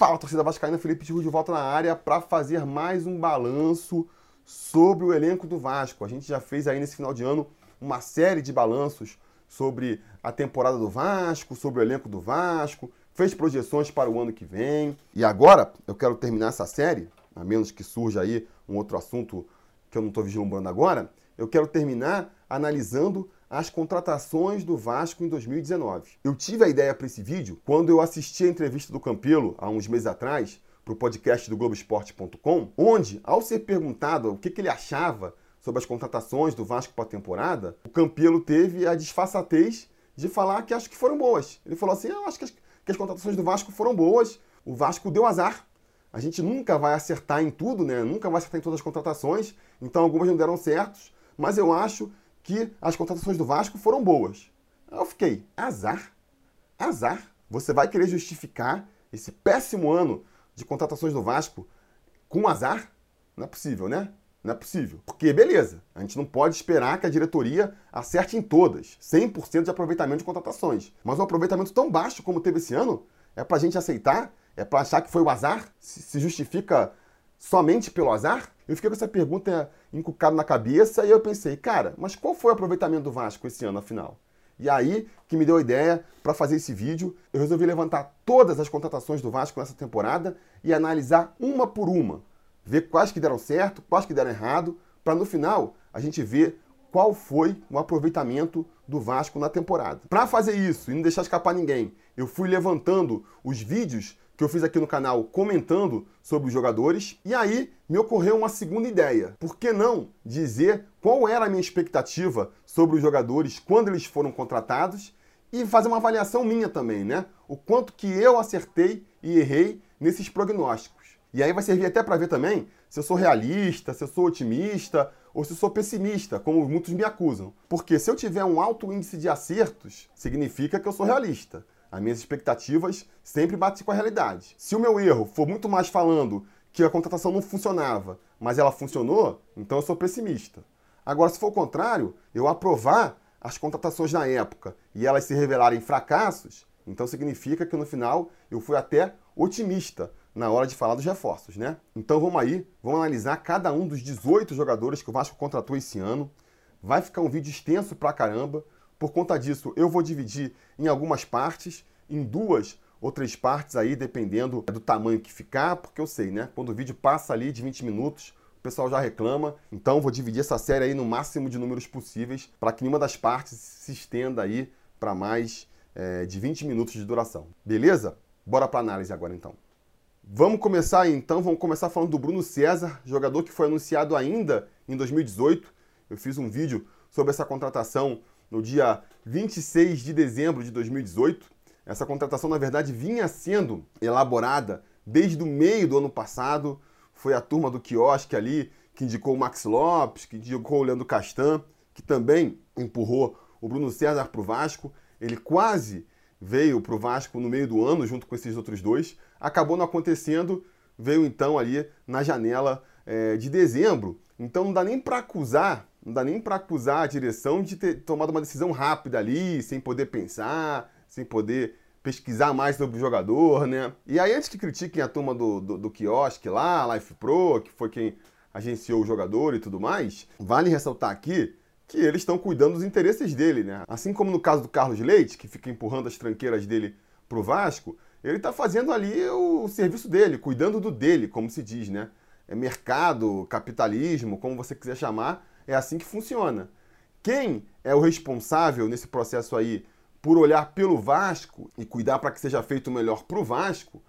Fala, torcida vascaína, Felipe Tiru de volta na área para fazer mais um balanço sobre o elenco do Vasco. A gente já fez aí nesse final de ano uma série de balanços sobre a temporada do Vasco, sobre o elenco do Vasco, fez projeções para o ano que vem. E agora eu quero terminar essa série, a menos que surja aí um outro assunto que eu não estou vislumbrando agora, eu quero terminar analisando as contratações do Vasco em 2019. Eu tive a ideia para esse vídeo quando eu assisti a entrevista do Campelo há uns meses atrás para o podcast do Globoesporte.com, onde, ao ser perguntado o que, que ele achava sobre as contratações do Vasco para a temporada, o Campelo teve a disfarçatez de falar que acho que foram boas. Ele falou assim: eu acho que as, que as contratações do Vasco foram boas, o Vasco deu azar. A gente nunca vai acertar em tudo, né? Nunca vai acertar em todas as contratações, então algumas não deram certos, mas eu acho que as contratações do Vasco foram boas. Eu fiquei, azar? Azar? Você vai querer justificar esse péssimo ano de contratações do Vasco com azar? Não é possível, né? Não é possível. Porque, beleza, a gente não pode esperar que a diretoria acerte em todas, 100% de aproveitamento de contratações. Mas um aproveitamento tão baixo como teve esse ano, é pra gente aceitar? É pra achar que foi o azar? Se justifica somente pelo azar? Eu fiquei com essa pergunta encucada na cabeça e eu pensei, cara, mas qual foi o aproveitamento do Vasco esse ano, afinal? E aí que me deu a ideia para fazer esse vídeo, eu resolvi levantar todas as contratações do Vasco nessa temporada e analisar uma por uma, ver quais que deram certo, quais que deram errado, para no final a gente ver qual foi o aproveitamento do Vasco na temporada. Para fazer isso e não deixar escapar ninguém, eu fui levantando os vídeos que eu fiz aqui no canal comentando sobre os jogadores. E aí me ocorreu uma segunda ideia. Por que não dizer qual era a minha expectativa sobre os jogadores quando eles foram contratados e fazer uma avaliação minha também, né? O quanto que eu acertei e errei nesses prognósticos. E aí vai servir até para ver também se eu sou realista, se eu sou otimista ou se eu sou pessimista, como muitos me acusam. Porque se eu tiver um alto índice de acertos, significa que eu sou realista. As minhas expectativas sempre batem com a realidade. Se o meu erro for muito mais falando que a contratação não funcionava, mas ela funcionou, então eu sou pessimista. Agora, se for o contrário, eu aprovar as contratações na época e elas se revelarem fracassos, então significa que no final eu fui até otimista na hora de falar dos reforços, né? Então vamos aí, vamos analisar cada um dos 18 jogadores que o Vasco contratou esse ano. Vai ficar um vídeo extenso pra caramba, por conta disso, eu vou dividir em algumas partes, em duas ou três partes aí, dependendo do tamanho que ficar, porque eu sei, né? Quando o vídeo passa ali de 20 minutos, o pessoal já reclama. Então, vou dividir essa série aí no máximo de números possíveis, para que nenhuma das partes se estenda aí para mais é, de 20 minutos de duração. Beleza? Bora para análise agora então. Vamos começar então, vamos começar falando do Bruno César, jogador que foi anunciado ainda em 2018. Eu fiz um vídeo sobre essa contratação no dia 26 de dezembro de 2018. Essa contratação, na verdade, vinha sendo elaborada desde o meio do ano passado. Foi a turma do quiosque ali que indicou o Max Lopes, que indicou o Leandro Castan, que também empurrou o Bruno César para o Vasco. Ele quase veio para o Vasco no meio do ano, junto com esses outros dois. Acabou não acontecendo, veio então ali na janela é, de dezembro. Então não dá nem para acusar não dá nem para acusar a direção de ter tomado uma decisão rápida ali, sem poder pensar, sem poder pesquisar mais sobre o jogador, né? E aí, antes que critiquem a turma do, do, do quiosque lá, Life Pro, que foi quem agenciou o jogador e tudo mais, vale ressaltar aqui que eles estão cuidando dos interesses dele, né? Assim como no caso do Carlos Leite, que fica empurrando as tranqueiras dele pro Vasco, ele está fazendo ali o serviço dele, cuidando do dele, como se diz, né? É mercado, capitalismo, como você quiser chamar, é assim que funciona. Quem é o responsável nesse processo aí por olhar pelo Vasco e cuidar para que seja feito o melhor para o Vasco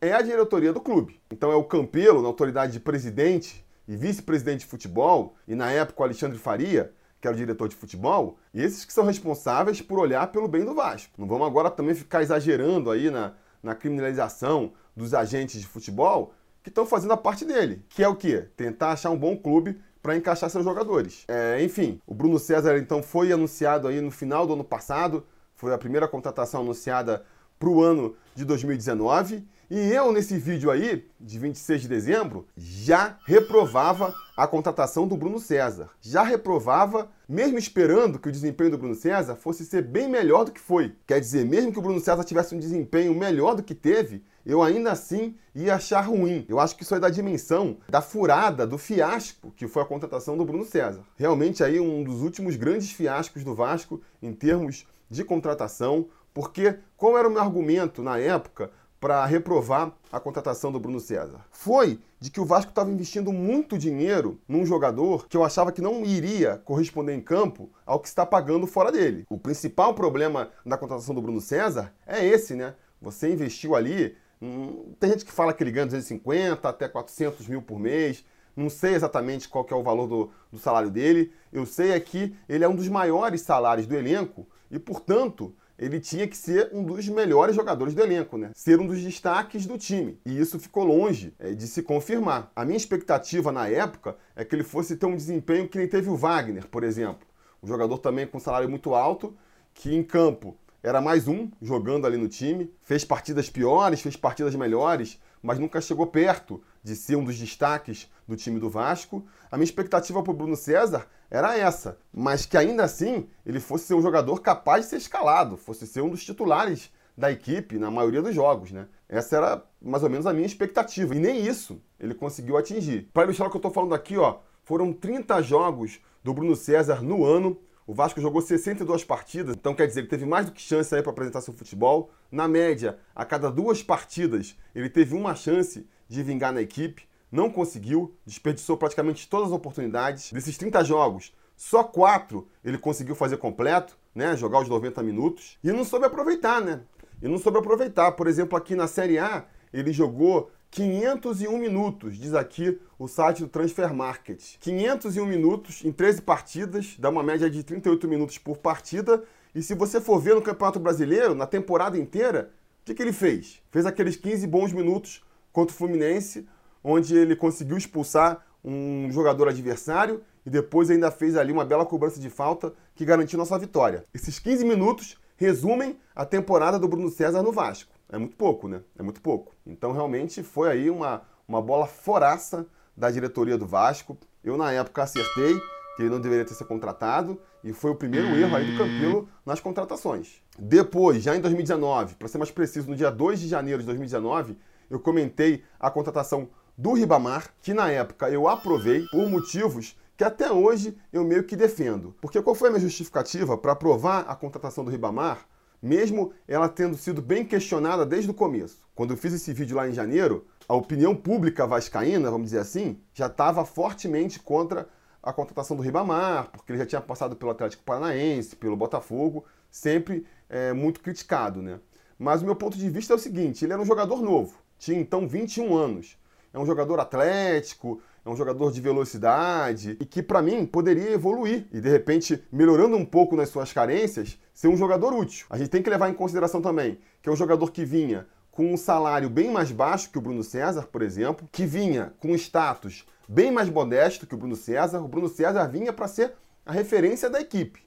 é a diretoria do clube. Então é o Campelo, na autoridade de presidente e vice-presidente de futebol, e na época o Alexandre Faria, que era o diretor de futebol, e esses que são responsáveis por olhar pelo bem do Vasco. Não vamos agora também ficar exagerando aí na, na criminalização dos agentes de futebol que estão fazendo a parte dele, que é o quê? Tentar achar um bom clube para encaixar seus jogadores. É, enfim, o Bruno César então foi anunciado aí no final do ano passado, foi a primeira contratação anunciada para o ano de 2019 E eu, nesse vídeo aí, de 26 de dezembro, já reprovava a contratação do Bruno César. Já reprovava, mesmo esperando que o desempenho do Bruno César fosse ser bem melhor do que foi. Quer dizer, mesmo que o Bruno César tivesse um desempenho melhor do que teve, eu ainda assim ia achar ruim. Eu acho que isso é da dimensão da furada, do fiasco que foi a contratação do Bruno César. Realmente aí um dos últimos grandes fiascos do Vasco em termos de contratação, porque qual era o meu argumento na época para reprovar a contratação do Bruno César? Foi de que o Vasco estava investindo muito dinheiro num jogador que eu achava que não iria corresponder em campo ao que está pagando fora dele. O principal problema na contratação do Bruno César é esse, né? Você investiu ali. Hum, tem gente que fala que ele ganha 250 até 400 mil por mês. Não sei exatamente qual é o valor do, do salário dele. Eu sei é que ele é um dos maiores salários do elenco e, portanto, ele tinha que ser um dos melhores jogadores do elenco, né? Ser um dos destaques do time. E isso ficou longe é, de se confirmar. A minha expectativa na época é que ele fosse ter um desempenho que nem teve o Wagner, por exemplo. Um jogador também com salário muito alto, que em campo era mais um jogando ali no time, fez partidas piores, fez partidas melhores, mas nunca chegou perto de ser um dos destaques do time do Vasco. A minha expectativa para o Bruno César era essa, mas que ainda assim ele fosse ser um jogador capaz de ser escalado, fosse ser um dos titulares da equipe na maioria dos jogos, né? Essa era mais ou menos a minha expectativa. E nem isso ele conseguiu atingir. Para ilustrar o que eu estou falando aqui, ó, foram 30 jogos do Bruno César no ano. O Vasco jogou 62 partidas, então quer dizer que teve mais do que chance aí para apresentar seu futebol. Na média, a cada duas partidas, ele teve uma chance de vingar na equipe, não conseguiu, desperdiçou praticamente todas as oportunidades. Desses 30 jogos, só quatro ele conseguiu fazer completo, né? Jogar os 90 minutos. E não soube aproveitar, né? E não soube aproveitar. Por exemplo, aqui na Série A, ele jogou 501 minutos, diz aqui o site do Transfer Market. 501 minutos em 13 partidas, dá uma média de 38 minutos por partida. E se você for ver no Campeonato Brasileiro, na temporada inteira, o que, que ele fez? Fez aqueles 15 bons minutos contra o Fluminense, onde ele conseguiu expulsar um jogador adversário e depois ainda fez ali uma bela cobrança de falta que garantiu nossa vitória. Esses 15 minutos resumem a temporada do Bruno César no Vasco. É muito pouco, né? É muito pouco. Então, realmente, foi aí uma, uma bola foraça da diretoria do Vasco. Eu, na época, acertei que ele não deveria ter sido contratado e foi o primeiro erro aí do Campilo nas contratações. Depois, já em 2019, para ser mais preciso, no dia 2 de janeiro de 2019, eu comentei a contratação do Ribamar, que na época eu aprovei por motivos que até hoje eu meio que defendo. Porque qual foi a minha justificativa para aprovar a contratação do Ribamar? mesmo ela tendo sido bem questionada desde o começo. Quando eu fiz esse vídeo lá em janeiro, a opinião pública vascaína, vamos dizer assim, já estava fortemente contra a contratação do Ribamar, porque ele já tinha passado pelo Atlético Paranaense, pelo Botafogo, sempre é, muito criticado, né? Mas o meu ponto de vista é o seguinte, ele era um jogador novo, tinha então 21 anos. É um jogador atlético, é um jogador de velocidade e que, para mim, poderia evoluir e, de repente, melhorando um pouco nas suas carências, ser um jogador útil. A gente tem que levar em consideração também que é um jogador que vinha com um salário bem mais baixo que o Bruno César, por exemplo, que vinha com status bem mais modesto que o Bruno César. O Bruno César vinha para ser a referência da equipe.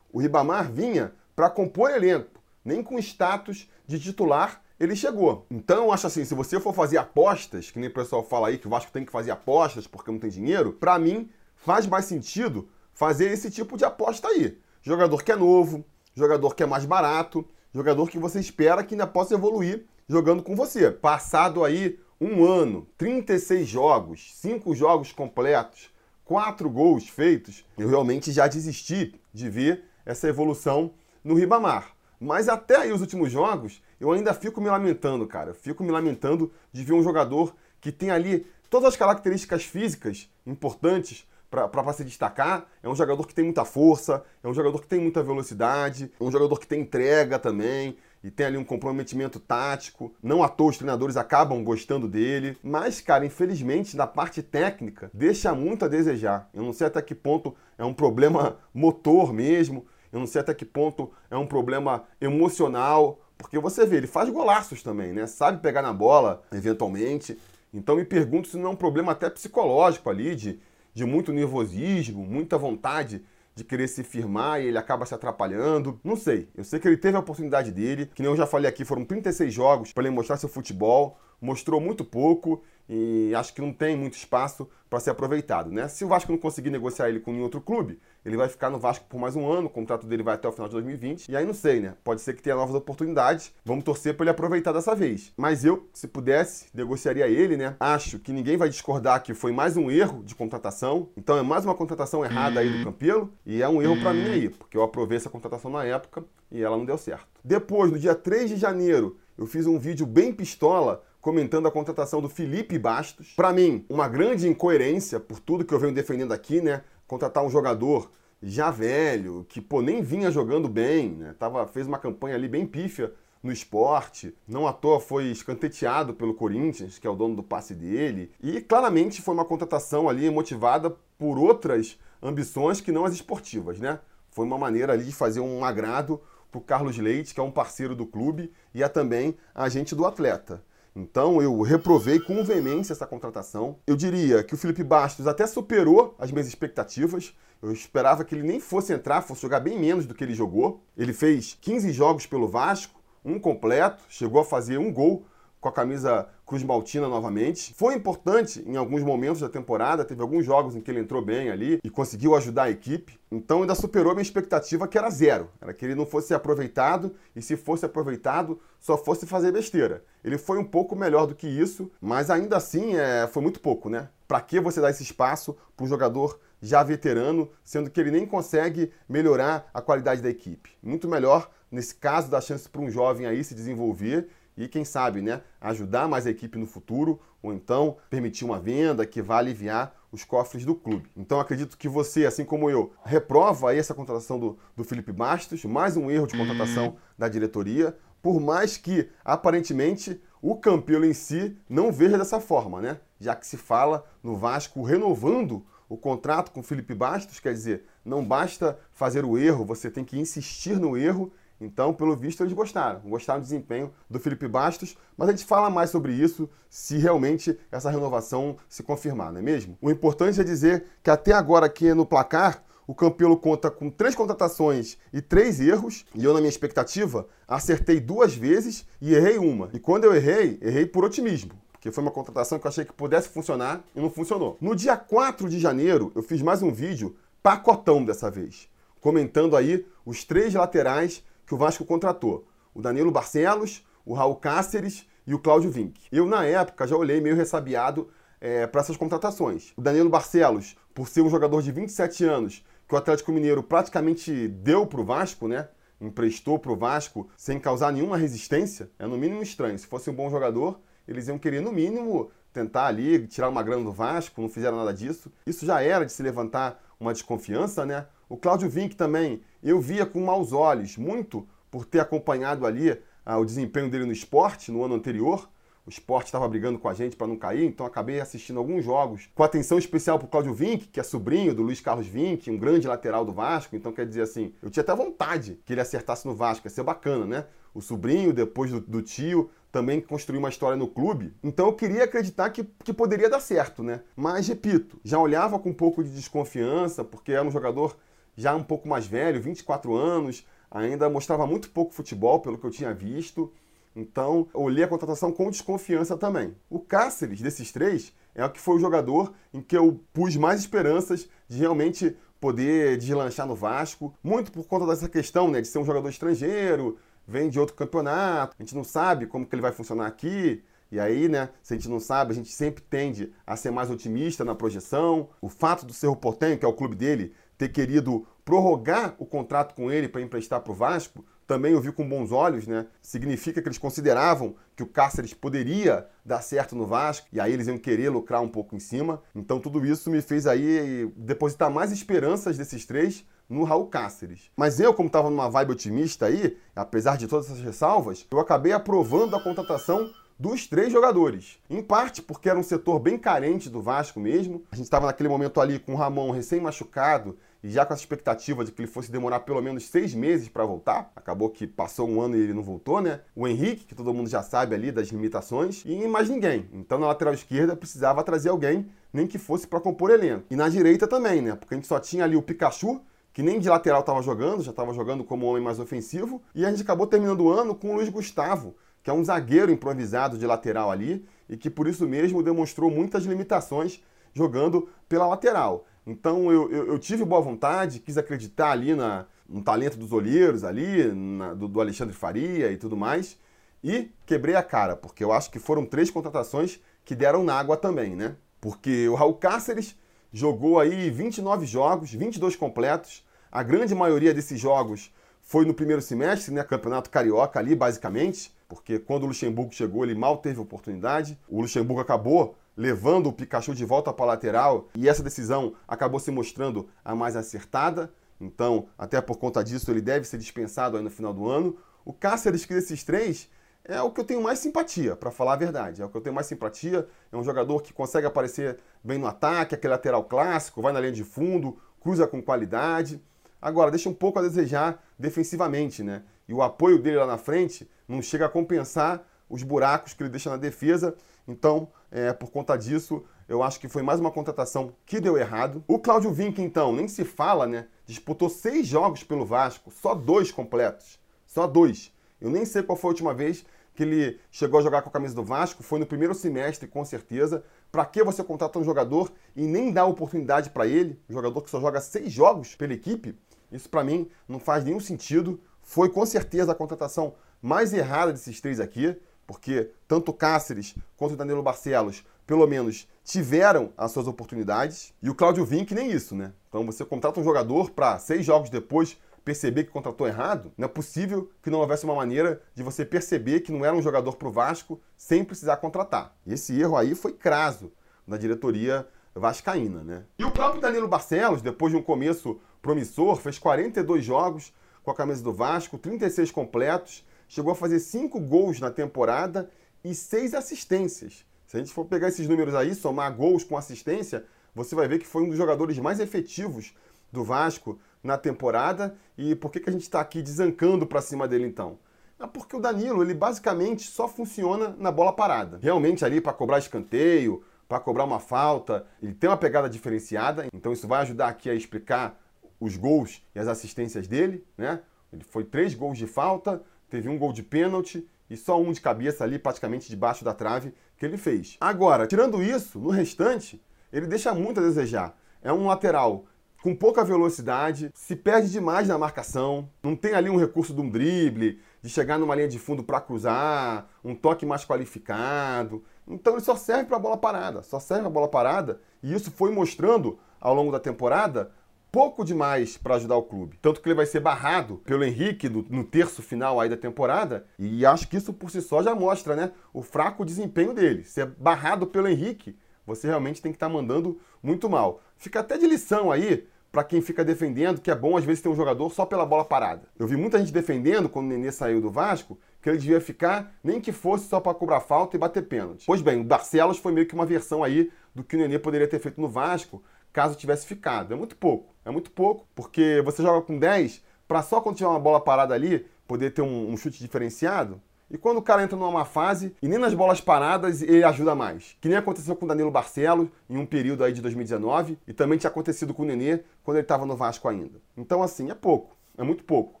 O Ribamar vinha para compor elenco, nem com status de titular ele chegou. Então eu acho assim, se você for fazer apostas, que nem o pessoal fala aí que o Vasco tem que fazer apostas porque não tem dinheiro, para mim faz mais sentido fazer esse tipo de aposta aí. Jogador que é novo, jogador que é mais barato, jogador que você espera que ainda possa evoluir jogando com você. Passado aí um ano, 36 jogos, 5 jogos completos, 4 gols feitos, eu realmente já desisti de ver essa evolução no Ribamar. Mas até aí os últimos jogos, eu ainda fico me lamentando, cara. Fico me lamentando de ver um jogador que tem ali todas as características físicas importantes para se destacar. É um jogador que tem muita força, é um jogador que tem muita velocidade, é um jogador que tem entrega também e tem ali um comprometimento tático. Não à toa os treinadores acabam gostando dele. Mas, cara, infelizmente, na parte técnica, deixa muito a desejar. Eu não sei até que ponto é um problema motor mesmo. Eu não sei até que ponto é um problema emocional. Porque você vê, ele faz golaços também, né? Sabe pegar na bola, eventualmente. Então me pergunto se não é um problema até psicológico ali, de, de muito nervosismo, muita vontade de querer se firmar e ele acaba se atrapalhando. Não sei. Eu sei que ele teve a oportunidade dele, que nem eu já falei aqui, foram 36 jogos para ele mostrar seu futebol, mostrou muito pouco e acho que não tem muito espaço para ser aproveitado, né? Se o Vasco não conseguir negociar ele com nenhum outro clube, ele vai ficar no Vasco por mais um ano, o contrato dele vai até o final de 2020, e aí não sei, né? Pode ser que tenha novas oportunidades, vamos torcer para ele aproveitar dessa vez. Mas eu, se pudesse, negociaria ele, né? Acho que ninguém vai discordar que foi mais um erro de contratação, então é mais uma contratação errada aí do Campelo, e é um erro para mim aí, porque eu aprovei essa contratação na época e ela não deu certo. Depois, no dia 3 de janeiro, eu fiz um vídeo bem pistola comentando a contratação do Felipe Bastos. Para mim, uma grande incoerência por tudo que eu venho defendendo aqui, né? Contratar um jogador já velho, que pô, nem vinha jogando bem, né? Tava, fez uma campanha ali bem pífia no esporte, não à toa foi escanteteado pelo Corinthians, que é o dono do passe dele, e claramente foi uma contratação ali motivada por outras ambições que não as esportivas, né? Foi uma maneira ali de fazer um agrado para o Carlos Leite, que é um parceiro do clube e é também agente do atleta. Então eu reprovei com veemência essa contratação. Eu diria que o Felipe Bastos até superou as minhas expectativas. Eu esperava que ele nem fosse entrar, fosse jogar bem menos do que ele jogou. Ele fez 15 jogos pelo Vasco, um completo, chegou a fazer um gol com a camisa Cruz Maltina novamente. Foi importante em alguns momentos da temporada, teve alguns jogos em que ele entrou bem ali e conseguiu ajudar a equipe. Então ainda superou a minha expectativa, que era zero. Era que ele não fosse aproveitado e se fosse aproveitado, só fosse fazer besteira. Ele foi um pouco melhor do que isso, mas ainda assim é, foi muito pouco, né? Para que você dar esse espaço para um jogador já veterano, sendo que ele nem consegue melhorar a qualidade da equipe? Muito melhor, nesse caso, dar chance para um jovem aí se desenvolver e, quem sabe, né, ajudar mais a equipe no futuro, ou então permitir uma venda que vá aliviar os cofres do clube. Então acredito que você, assim como eu, reprova aí essa contratação do, do Felipe Bastos, mais um erro de contratação da diretoria, por mais que aparentemente o Campelo em si não veja dessa forma, né? Já que se fala no Vasco renovando o contrato com o Felipe Bastos, quer dizer, não basta fazer o erro, você tem que insistir no erro então, pelo visto, eles gostaram. Gostaram do desempenho do Felipe Bastos, mas a gente fala mais sobre isso se realmente essa renovação se confirmar, não é mesmo? O importante é dizer que até agora aqui no placar, o Campelo conta com três contratações e três erros, e eu, na minha expectativa, acertei duas vezes e errei uma. E quando eu errei, errei por otimismo porque foi uma contratação que eu achei que pudesse funcionar e não funcionou. No dia 4 de janeiro, eu fiz mais um vídeo pacotão dessa vez, comentando aí os três laterais que o Vasco contratou: o Danilo Barcelos, o Raul Cáceres e o Cláudio Vinck. Eu, na época, já olhei meio ressabiado é, para essas contratações. O Danilo Barcelos, por ser um jogador de 27 anos, que o Atlético Mineiro praticamente deu para o Vasco, né? Emprestou para o Vasco sem causar nenhuma resistência, é no mínimo estranho. Se fosse um bom jogador, eles iam querer, no mínimo, tentar ali tirar uma grana do Vasco, não fizeram nada disso. Isso já era de se levantar uma desconfiança, né? O Cláudio Vinck também, eu via com maus olhos, muito por ter acompanhado ali ah, o desempenho dele no esporte no ano anterior. O esporte estava brigando com a gente para não cair, então acabei assistindo alguns jogos com atenção especial para o Cláudio Vinck, que é sobrinho do Luiz Carlos Vinck, um grande lateral do Vasco. Então, quer dizer assim, eu tinha até vontade que ele acertasse no Vasco, ia ser bacana, né? O sobrinho, depois do, do tio, também construiu uma história no clube. Então eu queria acreditar que, que poderia dar certo, né? Mas, repito, já olhava com um pouco de desconfiança, porque era um jogador já um pouco mais velho, 24 anos, ainda mostrava muito pouco futebol, pelo que eu tinha visto. Então, olhei a contratação com desconfiança também. O Cáceres, desses três, é o que foi o jogador em que eu pus mais esperanças de realmente poder deslanchar no Vasco, muito por conta dessa questão, né, de ser um jogador estrangeiro, vem de outro campeonato, a gente não sabe como que ele vai funcionar aqui, e aí, né, se a gente não sabe, a gente sempre tende a ser mais otimista na projeção. O fato do Cerro Portenho, que é o clube dele, ter querido prorrogar o contrato com ele para emprestar para o Vasco, também eu vi com bons olhos, né? Significa que eles consideravam que o Cáceres poderia dar certo no Vasco e aí eles iam querer lucrar um pouco em cima. Então tudo isso me fez aí depositar mais esperanças desses três no Raul Cáceres. Mas eu, como estava numa vibe otimista aí, apesar de todas essas ressalvas, eu acabei aprovando a contratação dos três jogadores. Em parte porque era um setor bem carente do Vasco mesmo. A gente estava naquele momento ali com o Ramon recém-machucado e já com a expectativa de que ele fosse demorar pelo menos seis meses para voltar. Acabou que passou um ano e ele não voltou, né? O Henrique, que todo mundo já sabe ali das limitações, e mais ninguém. Então na lateral esquerda precisava trazer alguém, nem que fosse para compor elenco. E na direita também, né? Porque a gente só tinha ali o Pikachu, que nem de lateral estava jogando, já estava jogando como homem mais ofensivo. E a gente acabou terminando o ano com o Luiz Gustavo, que é um zagueiro improvisado de lateral ali e que por isso mesmo demonstrou muitas limitações jogando pela lateral. Então eu, eu, eu tive boa vontade, quis acreditar ali na, no talento dos olheiros ali, na, do, do Alexandre Faria e tudo mais, e quebrei a cara, porque eu acho que foram três contratações que deram na água também, né? Porque o Raul Cáceres jogou aí 29 jogos, 22 completos. A grande maioria desses jogos foi no primeiro semestre, né? Campeonato Carioca ali, basicamente, porque quando o Luxemburgo chegou, ele mal teve oportunidade. O Luxemburgo acabou levando o Pikachu de volta para a lateral e essa decisão acabou se mostrando a mais acertada. Então, até por conta disso, ele deve ser dispensado aí no final do ano. O Cáceres, que desses três, é o que eu tenho mais simpatia, para falar a verdade. É o que eu tenho mais simpatia. É um jogador que consegue aparecer bem no ataque, aquele lateral clássico, vai na linha de fundo, cruza com qualidade. Agora, deixa um pouco a desejar defensivamente, né? E o apoio dele lá na frente não chega a compensar os buracos que ele deixa na defesa. Então, é, por conta disso, eu acho que foi mais uma contratação que deu errado. O Cláudio Vinck, então, nem se fala, né? Disputou seis jogos pelo Vasco, só dois completos. Só dois. Eu nem sei qual foi a última vez que ele chegou a jogar com a camisa do Vasco, foi no primeiro semestre, com certeza. Para que você contrata um jogador e nem dá oportunidade para ele, um jogador que só joga seis jogos pela equipe? Isso para mim não faz nenhum sentido. Foi com certeza a contratação mais errada desses três aqui, porque tanto Cáceres quanto Danilo Barcelos, pelo menos, tiveram as suas oportunidades. E o Claudio Vinck nem isso, né? Então você contrata um jogador para seis jogos depois perceber que contratou errado, não é possível que não houvesse uma maneira de você perceber que não era um jogador para o Vasco sem precisar contratar. E esse erro aí foi craso da diretoria vascaína, né? E o próprio Danilo Barcelos, depois de um começo promissor, fez 42 jogos com a camisa do Vasco, 36 completos, chegou a fazer 5 gols na temporada e 6 assistências. Se a gente for pegar esses números aí, somar gols com assistência, você vai ver que foi um dos jogadores mais efetivos do Vasco na temporada. E por que, que a gente está aqui desancando para cima dele então? É porque o Danilo, ele basicamente só funciona na bola parada. Realmente ali para cobrar escanteio, para cobrar uma falta, ele tem uma pegada diferenciada, então isso vai ajudar aqui a explicar os gols e as assistências dele, né? Ele foi três gols de falta, teve um gol de pênalti e só um de cabeça ali, praticamente debaixo da trave, que ele fez. Agora, tirando isso, no restante, ele deixa muito a desejar. É um lateral com pouca velocidade, se perde demais na marcação, não tem ali um recurso de um drible, de chegar numa linha de fundo para cruzar, um toque mais qualificado. Então ele só serve para bola parada, só serve a bola parada, e isso foi mostrando ao longo da temporada pouco demais para ajudar o clube. Tanto que ele vai ser barrado pelo Henrique no, no, terço final aí da temporada, e acho que isso por si só já mostra, né, o fraco desempenho dele. Ser barrado pelo Henrique, você realmente tem que estar tá mandando muito mal. Fica até de lição aí para quem fica defendendo que é bom às vezes ter um jogador só pela bola parada. Eu vi muita gente defendendo quando o Nenê saiu do Vasco que ele devia ficar nem que fosse só para cobrar falta e bater pênalti. Pois bem, o Barcelos foi meio que uma versão aí do que o Nenê poderia ter feito no Vasco caso tivesse ficado. É muito pouco, é muito pouco, porque você joga com 10 para só quando tiver uma bola parada ali poder ter um, um chute diferenciado. E quando o cara entra numa má fase, e nem nas bolas paradas ele ajuda mais. Que nem aconteceu com o Danilo Barcelos em um período aí de 2019, e também tinha acontecido com o Nenê quando ele estava no Vasco ainda. Então, assim, é pouco, é muito pouco.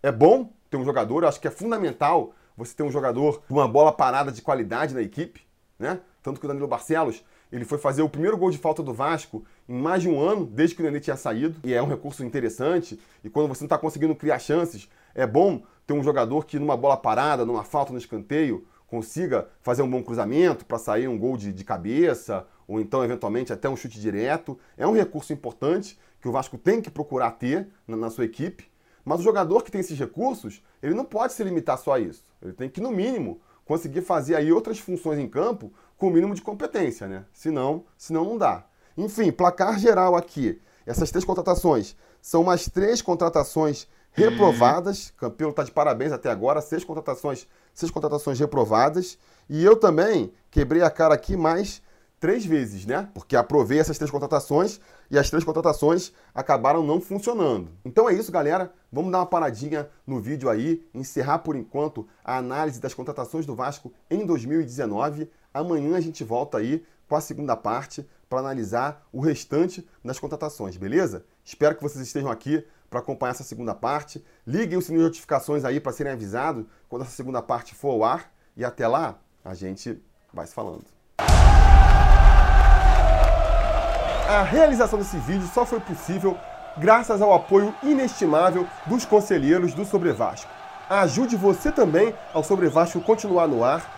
É bom ter um jogador, acho que é fundamental você ter um jogador com uma bola parada de qualidade na equipe, né? Tanto que o Danilo Barcelos, ele foi fazer o primeiro gol de falta do Vasco em mais de um ano, desde que o Nenê tinha saído, e é um recurso interessante. E quando você não está conseguindo criar chances, é bom ter um jogador que numa bola parada, numa falta no escanteio, consiga fazer um bom cruzamento para sair um gol de, de cabeça, ou então, eventualmente, até um chute direto. É um recurso importante que o Vasco tem que procurar ter na, na sua equipe. Mas o jogador que tem esses recursos, ele não pode se limitar só a isso. Ele tem que, no mínimo, conseguir fazer aí outras funções em campo com o mínimo de competência, né? Senão, senão não dá. Enfim, placar geral aqui. Essas três contratações são mais três contratações reprovadas. Campelo está de parabéns até agora, seis contratações, seis contratações reprovadas. E eu também quebrei a cara aqui mais três vezes, né? Porque aprovei essas três contratações e as três contratações acabaram não funcionando. Então é isso, galera. Vamos dar uma paradinha no vídeo aí, encerrar por enquanto a análise das contratações do Vasco em 2019. Amanhã a gente volta aí com a segunda parte para analisar o restante das contratações, beleza? Espero que vocês estejam aqui para acompanhar essa segunda parte. Liguem o sininho de notificações aí para serem avisados quando essa segunda parte for ao ar. E até lá, a gente vai se falando. A realização desse vídeo só foi possível graças ao apoio inestimável dos conselheiros do Sobre Vasco. Ajude você também ao Sobre Vasco continuar no ar,